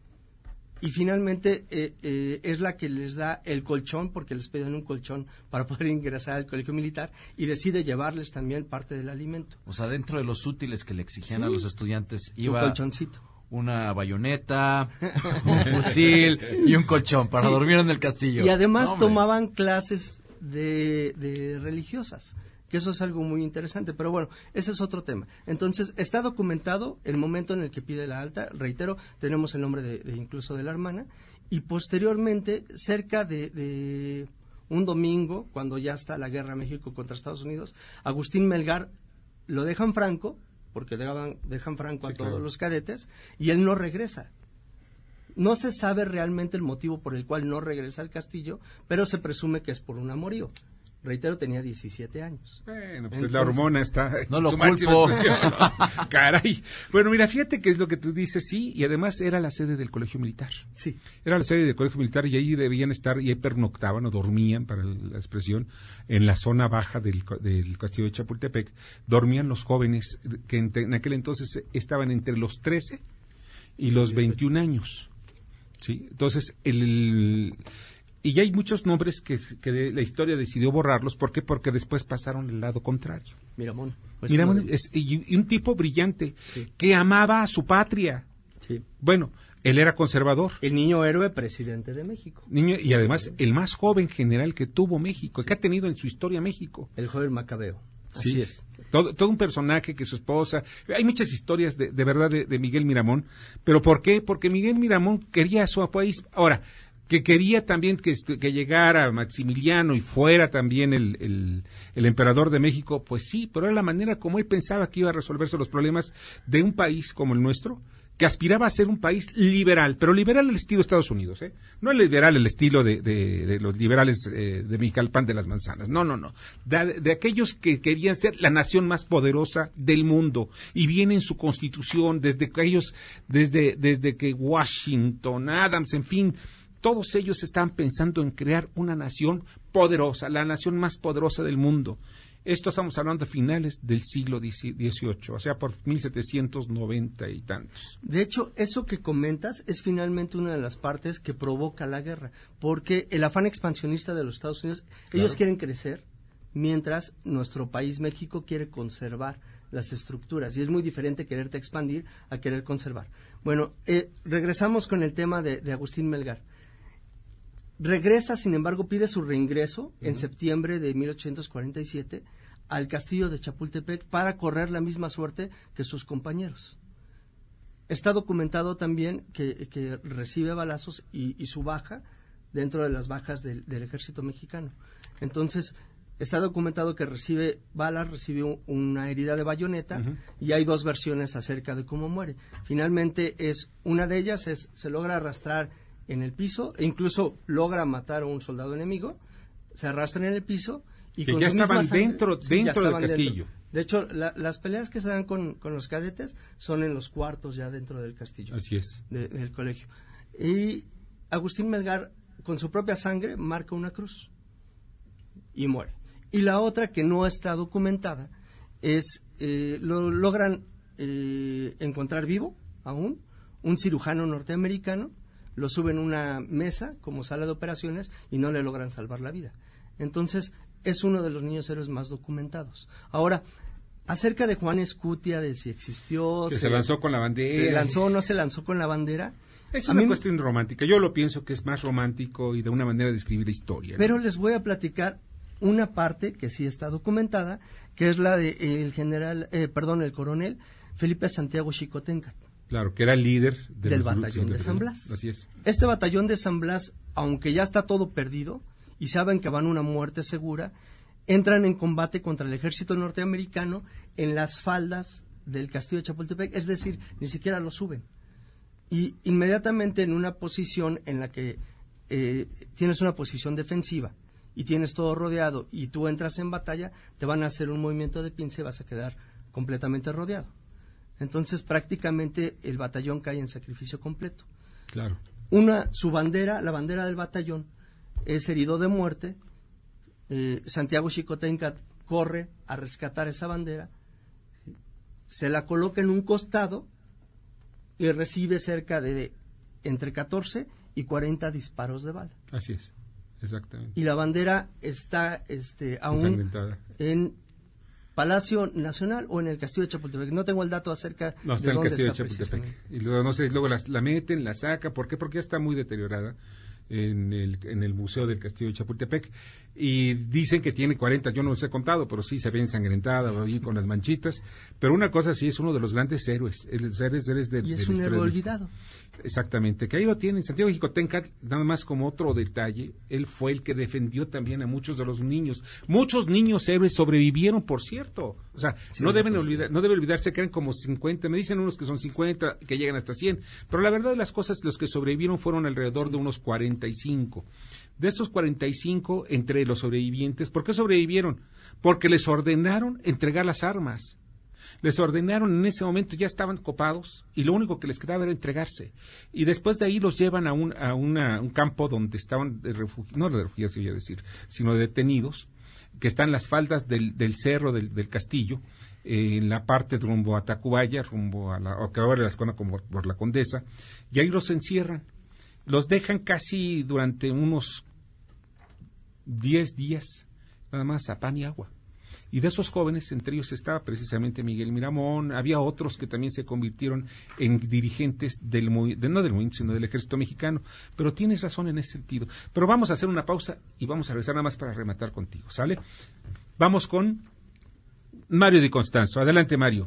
y finalmente eh, eh, es la que les da el colchón, porque les piden un colchón para poder ingresar al colegio militar, y decide llevarles también parte del alimento. O sea, dentro de los útiles que le exigían a los estudiantes iba... Un colchoncito. Una bayoneta, un fusil y un colchón para dormir en el castillo. Y además tomaban clases de, de religiosas que eso es algo muy interesante. Pero bueno, ese es otro tema. Entonces, está documentado el momento en el que pide la alta, reitero, tenemos el nombre de, incluso de la hermana, y posteriormente, cerca de, un domingo, cuando ya está la guerra México contra Estados Unidos, Agustín Melgar lo dejan franco, porque dejan, dejan franco a todos los cadetes, y él no regresa. No se sabe realmente el motivo por el cual no regresa al castillo, pero se presume que es por un amorío reitero, tenía 17 años. Bueno, pues la hormona está. No lo culpo. Caray. Bueno, mira, fíjate que es lo que tú dices, sí, y además era la sede del colegio militar. Sí. Era la sede del colegio militar y ahí debían estar, y ahí pernoctaban o dormían, para la expresión, en la zona baja del, del castillo de Chapultepec. Dormían los jóvenes que en, aquel entonces estaban entre los 13 y los 21 años. Sí. Entonces, el y ya hay muchos nombres que, la historia decidió borrarlos. ¿Por qué? Porque después pasaron al lado contrario. Miramón. Pues Miramón es, y, un tipo brillante que amaba a su patria. Sí. Bueno, él era conservador. El niño héroe presidente de México. Niño, y además el más joven general que tuvo México, que ha tenido en su historia México. El joven Macabeo. Así es. Todo, todo, un personaje que su esposa. Hay muchas historias de, de verdad de, de, Miguel Miramón. ¿Pero por qué? Porque Miguel Miramón quería a su país. Ahora, que quería también que, que, llegara Maximiliano y fuera también el, el, emperador de México, pues sí, pero era la manera como él pensaba que iba a resolverse los problemas de un país como el nuestro, que aspiraba a ser un país liberal, pero liberal al estilo de Estados Unidos, ¿eh? No liberal el estilo de, de, los liberales eh, de Miguel Pan de las Manzanas, no, no, no, de, aquellos que querían ser la nación más poderosa del mundo y viene en su constitución desde aquellos, desde, desde que Washington, Adams, en fin, todos ellos estaban pensando en crear una nación poderosa, la nación más poderosa del mundo. Esto estamos hablando de finales del siglo XVIII, o sea, por 1790 y tantos. De hecho, eso que comentas es finalmente una de las partes que provoca la guerra, porque el afán expansionista de los Estados Unidos, ellos quieren crecer, mientras nuestro país, México, quiere conservar las estructuras. Y es muy diferente quererte expandir a querer conservar. Bueno, eh, regresamos con el tema de, Agustín Melgar. Regresa, sin embargo, pide su reingreso en septiembre de 1847 al castillo de Chapultepec para correr la misma suerte que sus compañeros. Está documentado también que, recibe balazos y, su baja dentro de las bajas del ejército mexicano. Entonces, está documentado que recibe balas, recibe una herida de bayoneta y hay dos versiones acerca de cómo muere. Finalmente es una de ellas es se logra arrastrar en el piso e incluso logra matar a un soldado enemigo, se arrastra en el piso y que ya estaban dentro dentro del castillo. De hecho, las peleas que se dan con, los cadetes son en los cuartos ya dentro del castillo. Así es. del colegio. Y Agustín Melgar, con su propia sangre, marca una cruz y muere. Y la otra que no está documentada es, eh, lo logran eh, encontrar vivo aún, un cirujano norteamericano, lo suben a una mesa como sala de operaciones y no le logran salvar la vida. Entonces, es uno de los niños héroes más documentados. Ahora, acerca de Juan Escutia, de si existió... Que se, lanzó con la bandera. ¿Se lanzó o no se lanzó con la bandera? Es una cuestión romántica. Yo lo pienso que es más romántico y de una manera de escribir la historia. Pero les voy a platicar una parte que sí está documentada, que es la del el general, eh, perdón, el coronel Felipe Santiago Chicotenca. Claro, que era el líder del batallón de San Blas. Así es. Este batallón de San Blas, aunque ya está todo perdido y saben que van a una muerte segura, entran en combate contra el ejército norteamericano en las faldas del castillo de Chapultepec, es decir, ni siquiera lo suben. Y inmediatamente en una posición en la que eh, tienes una posición defensiva y tienes todo rodeado y tú entras en batalla, te van a hacer un movimiento de pince y vas a quedar completamente rodeado. Entonces prácticamente el batallón cae en sacrificio completo. Claro. Una, su bandera, la bandera del batallón, es herido de muerte. Eh, Santiago Chicotencat corre a rescatar esa bandera, se la coloca en un costado y recibe cerca de entre 14 y 40 disparos de bala. Así es. Exactamente. Y la bandera está este, aún en Palacio Nacional o en el Castillo de Chapultepec. No tengo el dato acerca no, está de en el Castillo de Chapultepec. Y luego, no sé, luego la, meten, la saca. ¿Por qué? Porque ya está muy deteriorada en el, en el Museo del Castillo de Chapultepec y dicen que tiene 40, yo no los he contado, pero sí se ve ensangrentada, ahí con las manchitas. Pero una cosa sí, es uno de los grandes héroes, el héroes, héroes de, y es un héroe olvidado. Exactamente, que ahí lo tienen. Santiago Jicotenca, nada más como otro detalle, él fue el que defendió también a muchos de los niños. Muchos niños héroes sobrevivieron, por cierto. O sea, no deben olvidar, no debe olvidarse que eran como 50, me dicen unos que son 50, que llegan hasta 100, pero la verdad de las cosas, los que sobrevivieron fueron alrededor de unos 45. De estos 45, entre los sobrevivientes, ¿por qué sobrevivieron? Porque les ordenaron entregar las armas. Les ordenaron en ese momento, ya estaban copados y lo único que les quedaba era entregarse. Y después de ahí los llevan a un, a un campo donde estaban, de no de refugiados, voy a decir, sino detenidos, que están las faldas del, cerro del, castillo, eh, en la parte rumbo a Tacubaya, rumbo a la, o que ahora las como por la Condesa, y ahí los encierran los dejan casi durante unos 10 días, nada más a pan y agua. Y de esos jóvenes, entre ellos estaba precisamente Miguel Miramón, había otros que también se convirtieron en dirigentes del de, no del movimiento, sino del ejército mexicano. Pero tienes razón en ese sentido. Pero vamos a hacer una pausa y vamos a regresar nada más para rematar contigo, ¿sale? Vamos con Mario Di Constanzo. Adelante, Mario.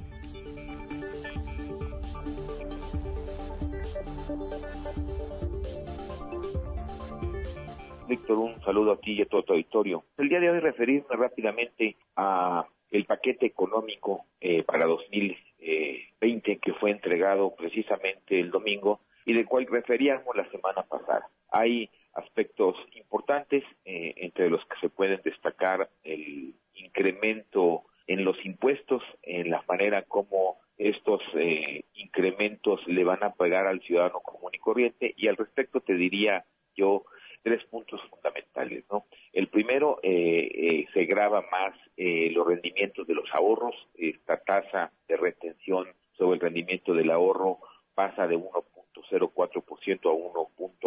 Víctor, un saludo a ti y a todo tu auditorio. El día de hoy referirme rápidamente a el paquete económico eh, para 2020 que fue entregado precisamente el domingo y del cual referíamos la semana pasada. Hay aspectos importantes, eh, entre los que se pueden destacar el incremento en los impuestos, en la manera como estos eh, incrementos le van a pagar al ciudadano común y corriente, y al respecto te diría yo tres puntos fundamentales, ¿no? El Primero, eh, eh, se graba más eh, los rendimientos de los ahorros. Esta tasa de retención sobre el rendimiento del ahorro pasa de 1.04% a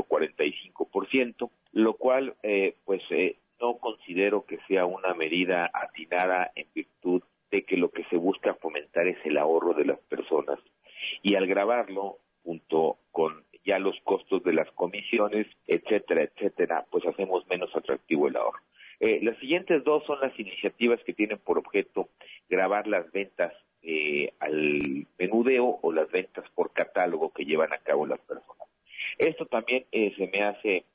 1.45%, lo cual, pues, no considero que sea una medida atinada en virtud de que lo que se busca fomentar es el ahorro de las personas. Y al grabarlo, junto con ya los costos etcétera, etcétera, pues hacemos menos atractivo el ahorro. Eh, las siguientes dos son las iniciativas que tienen por objeto grabar las ventas eh, al menudeo o las ventas por catálogo que llevan a cabo las personas. Esto también eh, se me hace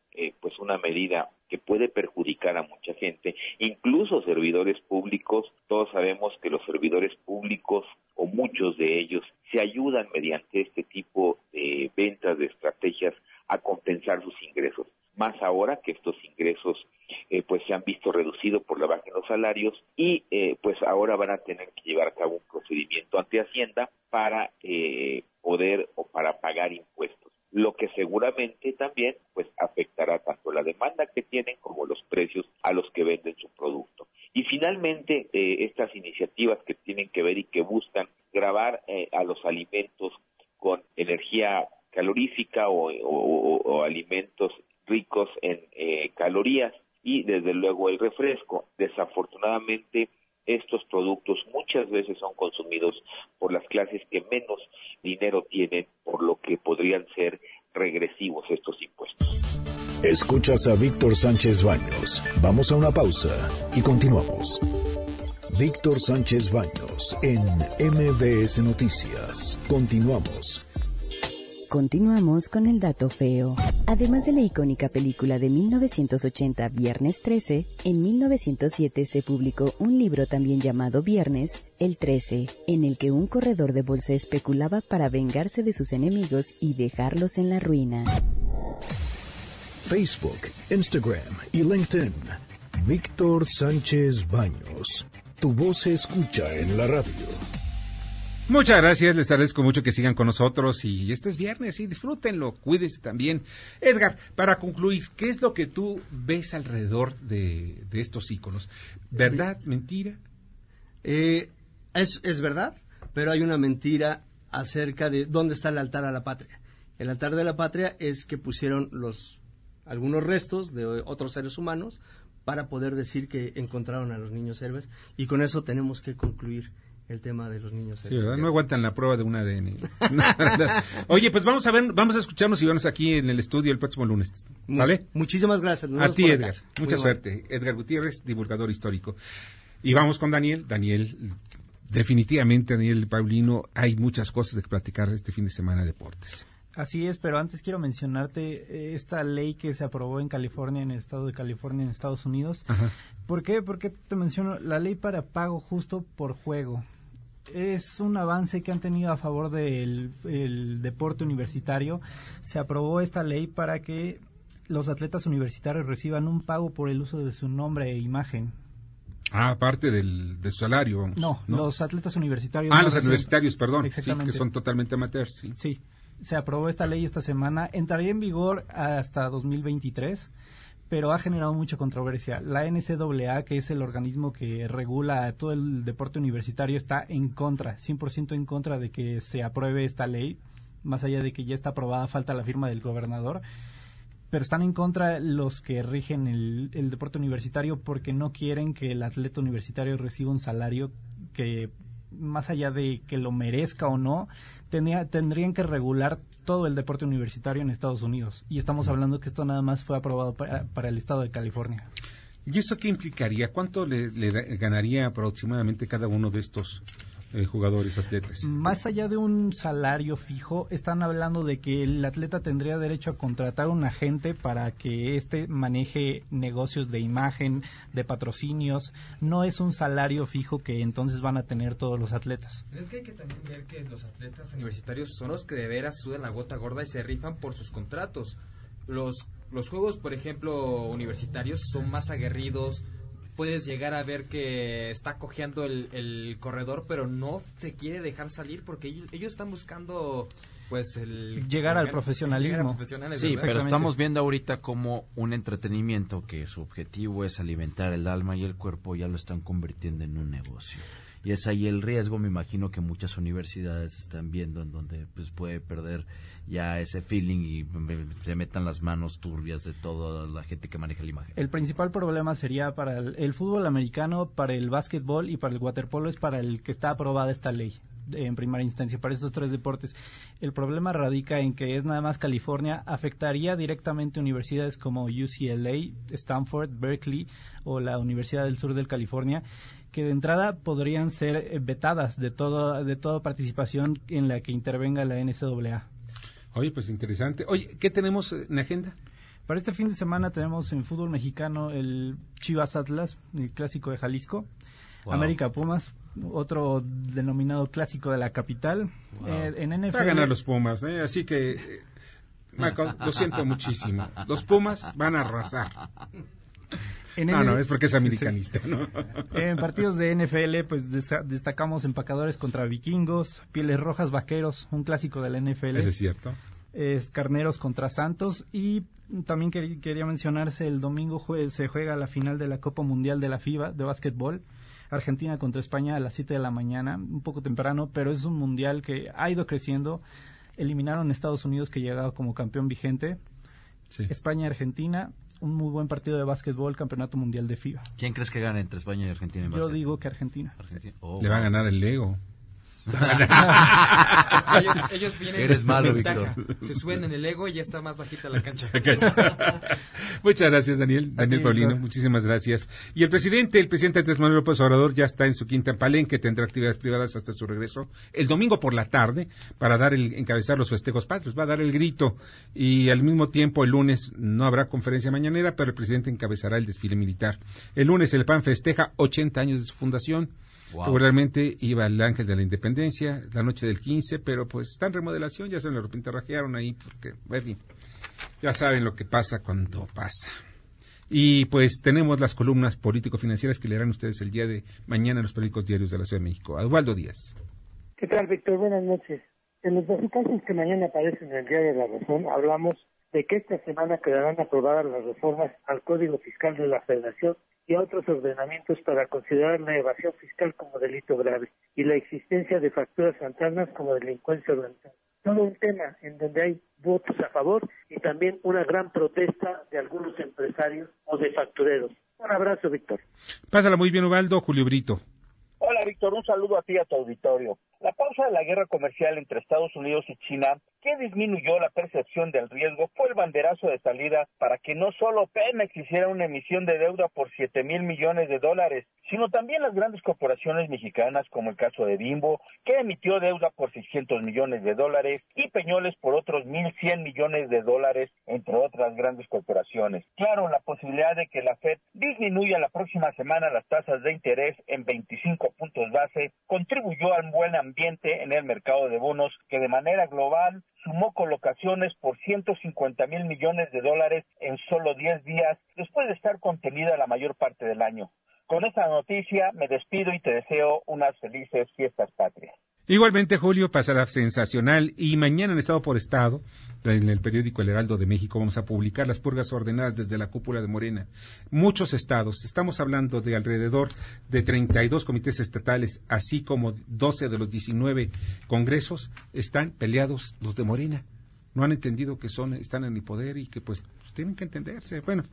pues una medida que puede perjudicar a mucha gente, incluso servidores públicos. Todos sabemos que los servidores públicos o muchos de ellos se ayudan mediante este tipo de ventas, de estrategias, a compensar sus ingresos. Más ahora que estos ingresos eh, pues se han visto reducidos por la baja en los salarios y eh, pues ahora van a tener que llevar a cabo un procedimiento ante Hacienda para eh, poder o para pagar impuestos lo que seguramente también pues afectará tanto la demanda que tienen como los precios a los que venden su producto. Y finalmente, estas iniciativas que tienen que ver y que buscan grabar a los alimentos con energía calorífica o alimentos ricos en calorías, y desde luego el refresco. Desafortunadamente, estos productos muchas veces son consumidos por las clases que menos dinero tienen, por lo que podrían ser regresivos estos impuestos. Escuchas a Víctor Sánchez Baños. Vamos a una pausa y continuamos. Víctor Sánchez Baños en MBS Noticias. Continuamos. Continuamos con el dato feo. Además de la icónica película de 1980 Viernes 13, en 1907 se publicó un libro también llamado Viernes, el 13, en el que un corredor de bolsa especulaba para vengarse de sus enemigos y dejarlos en la ruina. Facebook, Instagram y LinkedIn. Víctor Sánchez Baños. Tu voz se escucha en la radio. Muchas gracias, les agradezco mucho que sigan con nosotros y este es viernes y disfrútenlo, cuídense también. Edgar, para concluir, ¿qué es lo que tú ves alrededor de, estos íconos? ¿Verdad, mentira? Eh, es, es verdad, pero hay una mentira acerca de dónde está el altar a la patria. El altar de la patria es que pusieron los algunos restos de otros seres humanos para poder decir que encontraron a los niños héroes y con eso tenemos que concluir el tema de los niños. Sí, No aguantan la prueba de un ADN. Oye, pues vamos a ver, vamos a escucharnos y vernos aquí en el estudio el próximo lunes. ¿Sale? Muchísimas gracias. a ti, Edgar. Mucha suerte. Edgar Gutiérrez, divulgador histórico. Y vamos con Daniel. Daniel, definitivamente, Daniel Paulino, hay muchas cosas de platicar este fin de semana de deportes. Así es, pero antes quiero mencionarte eh, esta ley que se aprobó en California, en el estado de California, en Estados Unidos. ¿Por qué? Porque te menciono la ley para pago justo por juego es un avance que han tenido a favor del deporte universitario. Se aprobó esta ley para que los atletas universitarios reciban un pago por el uso de su nombre e imagen. Ah, aparte del, de su salario, No, los atletas universitarios. Ah, los universitarios, perdón. Exactamente. que son totalmente amateurs, sí. Sí, se aprobó esta ley esta semana. Entraría en vigor hasta 2023 pero ha generado mucha controversia. La NCAA, que es el organismo que regula todo el deporte universitario, está en contra, 100% en contra de que se apruebe esta ley, más allá de que ya está aprobada, falta la firma del gobernador. Pero están en contra los que rigen el, el deporte universitario porque no quieren que el atleta universitario reciba un salario que más allá de que lo merezca o no, tenía, tendrían que regular todo el deporte universitario en Estados Unidos. Y estamos hablando que esto nada más fue aprobado para, el estado de California. ¿Y eso qué implicaría? ¿Cuánto le ganaría aproximadamente cada uno de estos eh, jugadores atletas. Más allá de un salario fijo, están hablando de que el atleta tendría derecho a contratar un agente para que éste maneje negocios de imagen, de patrocinios. No es un salario fijo que entonces van a tener todos los atletas. es que hay que también ver que los atletas universitarios son los que de veras sudan la gota gorda y se rifan por sus contratos. Los, los juegos, por ejemplo, universitarios son más aguerridos, puedes llegar a ver que está cojeando el, corredor, pero no te quiere dejar salir porque ellos, están buscando pues el llegar al profesionalismo. sí, pero estamos viendo ahorita como un entretenimiento que su objetivo es alimentar el alma y el cuerpo ya lo están convirtiendo en un negocio. Y es ahí el riesgo, me imagino que muchas universidades están viendo en donde pues puede perder ya ese feeling y se metan las manos turbias de toda la gente que maneja la imagen. El principal problema sería para el, fútbol americano, para el básquetbol y para el waterpolo es para el que está aprobada esta ley en primera instancia para estos tres deportes. El problema radica en que es nada más California, afectaría directamente universidades como UCLA, Stanford, Berkeley o la Universidad del Sur del California que de entrada podrían ser eh, vetadas de todo de toda participación en la que intervenga la NCAA. Oye, pues interesante. Oye, ¿qué tenemos en agenda? Para este fin de semana tenemos en fútbol mexicano el Chivas Atlas, el clásico de Jalisco, América Pumas, otro denominado clásico de la capital. Eh, en NFL, Va a ganar los Pumas, ¿eh? así que eh, lo siento muchísimo. Los Pumas van a arrasar. En no, no, es porque es americanista, ¿no? En partidos de NFL, pues destacamos empacadores contra vikingos, pieles rojas vaqueros, un clásico de la NFL. Eso es cierto. Es carneros contra Santos y también quería mencionarse el domingo se juega la final de la Copa Mundial de la FIBA de básquetbol. Argentina contra España a las 7 de la mañana, un poco temprano, pero es un mundial que ha ido creciendo. Eliminaron a Estados Unidos que llegaba como campeón vigente. España Argentina un muy buen partido de básquetbol, campeonato mundial de FIBA. ¿Quién crees que gane entre España y Argentina en Yo digo que Argentina. Oh, Le va a ganar el Lego. ellos, vienen Eres malo, Se suben en el ego y ya está más bajita la cancha. Muchas gracias, Daniel. Daniel Paulino, muchísimas gracias. Y el presidente, el presidente Andrés Manuel López Obrador, ya está en su quinta palenque, tendrá actividades privadas hasta su regreso el domingo por la tarde para dar el, encabezar los festejos patrios, va a dar el grito y al mismo tiempo el lunes no habrá conferencia mañanera, pero el presidente encabezará el desfile militar. El lunes el PAN festeja 80 años de su fundación. Regularmente iba el Ángel de la Independencia la noche del 15, pero pues está en remodelación, ya se lo repintarrajearon ahí, porque, en fin, ya saben lo que pasa cuando pasa. Y pues tenemos las columnas político-financieras que leerán ustedes el día de mañana en los periódicos diarios de la Ciudad de México. Eduardo Díaz. ¿Qué tal, Víctor? Buenas noches. En los dos casos que mañana aparecen en el Día de la Razón, hablamos de que esta semana quedarán aprobadas las reformas al Código Fiscal de la Federación y a otros ordenamientos para considerar la evasión fiscal como delito grave y la existencia de facturas fantasmas como delincuencia organizada. Todo un tema en donde hay votos a favor y también una gran protesta de algunos empresarios o de factureros. Un abrazo, Víctor. Pásala muy bien, Ubaldo. Julio Brito. Hola, Víctor. Un saludo a ti y a tu auditorio. La pausa de la guerra comercial entre Estados Unidos y China, que disminuyó la percepción del riesgo, fue el banderazo de salida para que no solo Pemex hiciera una emisión de deuda por 7 mil millones de dólares, sino también las grandes corporaciones mexicanas, como el caso de Bimbo, que emitió deuda por 600 millones de dólares, y Peñoles por otros 1.100 millones de dólares, entre otras grandes corporaciones. Claro, la posibilidad de que la Fed disminuya la próxima semana las tasas de interés en 25 puntos base contribuyó al buen ambiente en el mercado de bonos que de manera global sumó colocaciones por 150 mil millones de dólares en solo 10 días después de estar contenida la mayor parte del año. Con esta noticia me despido y te deseo unas felices fiestas patrias. Igualmente, Julio, pasará sensacional y mañana en Estado por Estado, en el periódico El Heraldo de México, vamos a publicar las purgas ordenadas desde la cúpula de Morena. Muchos estados, estamos hablando de alrededor de 32 comités estatales, así como 12 de los 19 congresos, están peleados los de Morena. No han entendido que son, están en el poder y que pues tienen que entenderse. Bueno,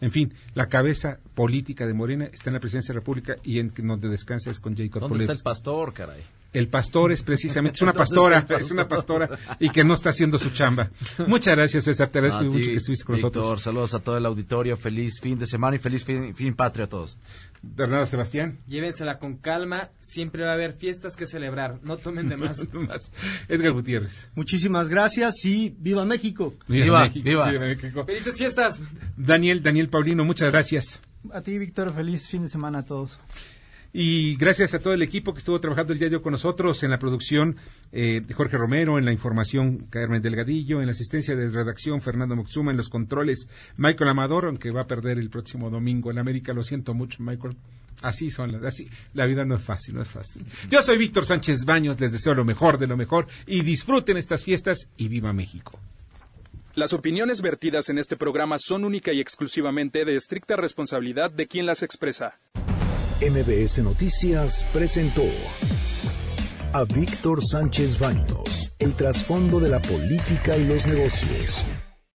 en fin, la cabeza política de Morena está en la presidencia de la República y en donde descansa es con Jacob ¿Dónde está el pastor, caray? El pastor es precisamente, es una pastora, es una pastora y que no está haciendo su chamba. Muchas gracias, César. Te agradezco mucho que estuviste con nosotros. Saludos a todo el auditorio. Feliz fin de semana y feliz fin, fin patria a todos. Bernardo Sebastián. Llévensela con calma. Siempre va a haber fiestas que celebrar. No tomen de más. Edgar Gutiérrez. Muchísimas gracias y viva México. Viva, viva. México. Felices fiestas. Daniel, Daniel Paulino, muchas gracias. A ti, Víctor, feliz fin de semana a todos. Y gracias a todo el equipo que estuvo trabajando el día con nosotros en la producción, eh, Jorge Romero, en la información, Carmen Delgadillo, en la asistencia de redacción, Fernando Moxuma, en los controles, Michael Amador, aunque va a perder el próximo domingo en América. Lo siento mucho, Michael. Así son las, así, la vida no es fácil, no es fácil. Yo soy Víctor Sánchez Baños, les deseo lo mejor de lo mejor y disfruten estas fiestas y viva México. Las opiniones vertidas en este programa son única y exclusivamente de estricta responsabilidad de quien las expresa. MBS Noticias presentó a Víctor Sánchez Baños, el trasfondo de la política y los negocios